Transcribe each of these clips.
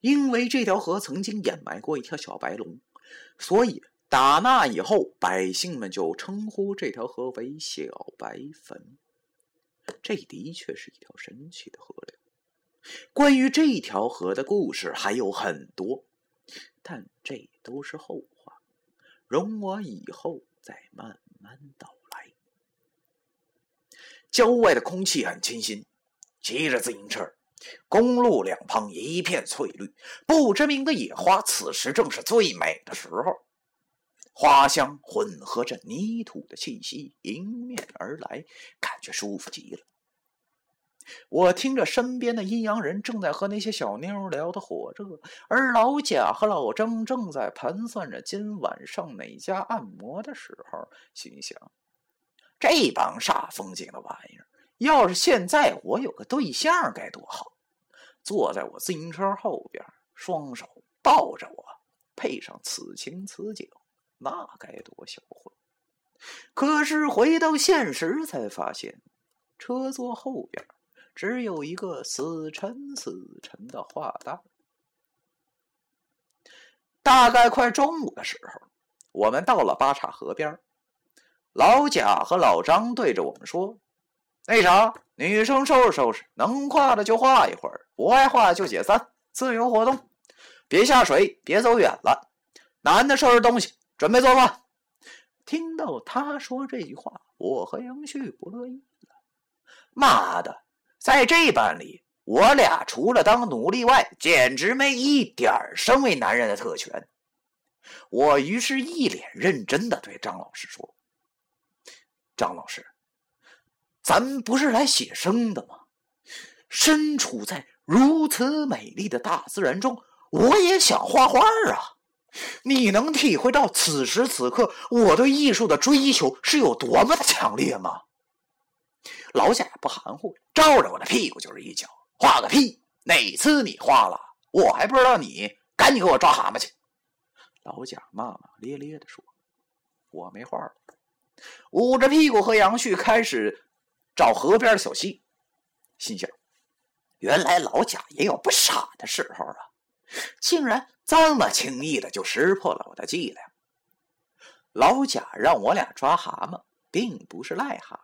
因为这条河曾经掩埋过一条小白龙，所以打那以后，百姓们就称呼这条河为小白坟。这的确是一条神奇的河流。关于这条河的故事还有很多，但这都是后话，容我以后再慢慢道来。郊外的空气很清新，骑着自行车。公路两旁一片翠绿，不知名的野花，此时正是最美的时候。花香混合着泥土的气息迎面而来，感觉舒服极了。我听着身边的阴阳人正在和那些小妞聊得火热，而老贾和老张正在盘算着今晚上哪家按摩的时候，心想：这帮煞风景的玩意儿。要是现在我有个对象该多好！坐在我自行车后边，双手抱着我，配上此情此景，那该多销魂！可是回到现实才发现，车座后边只有一个死沉死沉的画蛋。大概快中午的时候，我们到了八岔河边，老贾和老张对着我们说。那啥，女生收拾收拾，能画的就画一会儿，不爱画就解散，自由活动，别下水，别走远了。男的收拾东西，准备做饭。听到他说这句话，我和杨旭不乐意了。妈的，在这班里，我俩除了当奴隶外，简直没一点身为男人的特权。我于是一脸认真的对张老师说：“张老师。”咱不是来写生的吗？身处在如此美丽的大自然中，我也想画画啊！你能体会到此时此刻我对艺术的追求是有多么的强烈吗？老贾不含糊，照着我的屁股就是一脚。画个屁！哪次你画了，我还不知道你？赶紧给我抓蛤蟆去！老贾骂骂咧咧的说：“我没画了。”捂着屁股和杨旭开始。找河边的小溪，心想：原来老贾也有不傻的时候啊！竟然这么轻易的就识破了我的伎俩。老贾让我俩抓蛤蟆，并不是癞蛤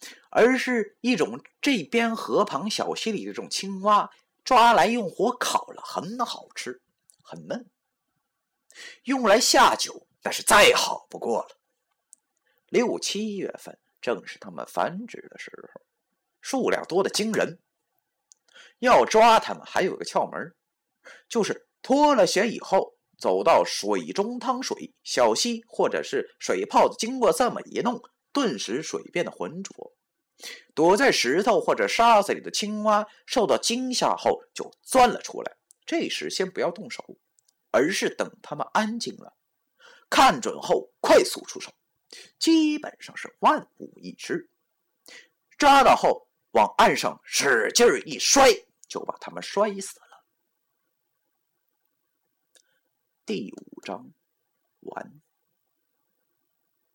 蟆，而是一种这边河旁小溪里的这种青蛙，抓来用火烤了，很好吃，很嫩，用来下酒那是再好不过了。六七月份。正是它们繁殖的时候，数量多的惊人。要抓它们，还有个窍门，就是脱了鞋以后，走到水中趟水，小溪或者是水泡子，经过这么一弄，顿时水变得浑浊。躲在石头或者沙子里的青蛙受到惊吓后就钻了出来。这时先不要动手，而是等它们安静了，看准后快速出手。基本上是万无一失，扎到后往岸上使劲一摔，就把他们摔死了。第五章完。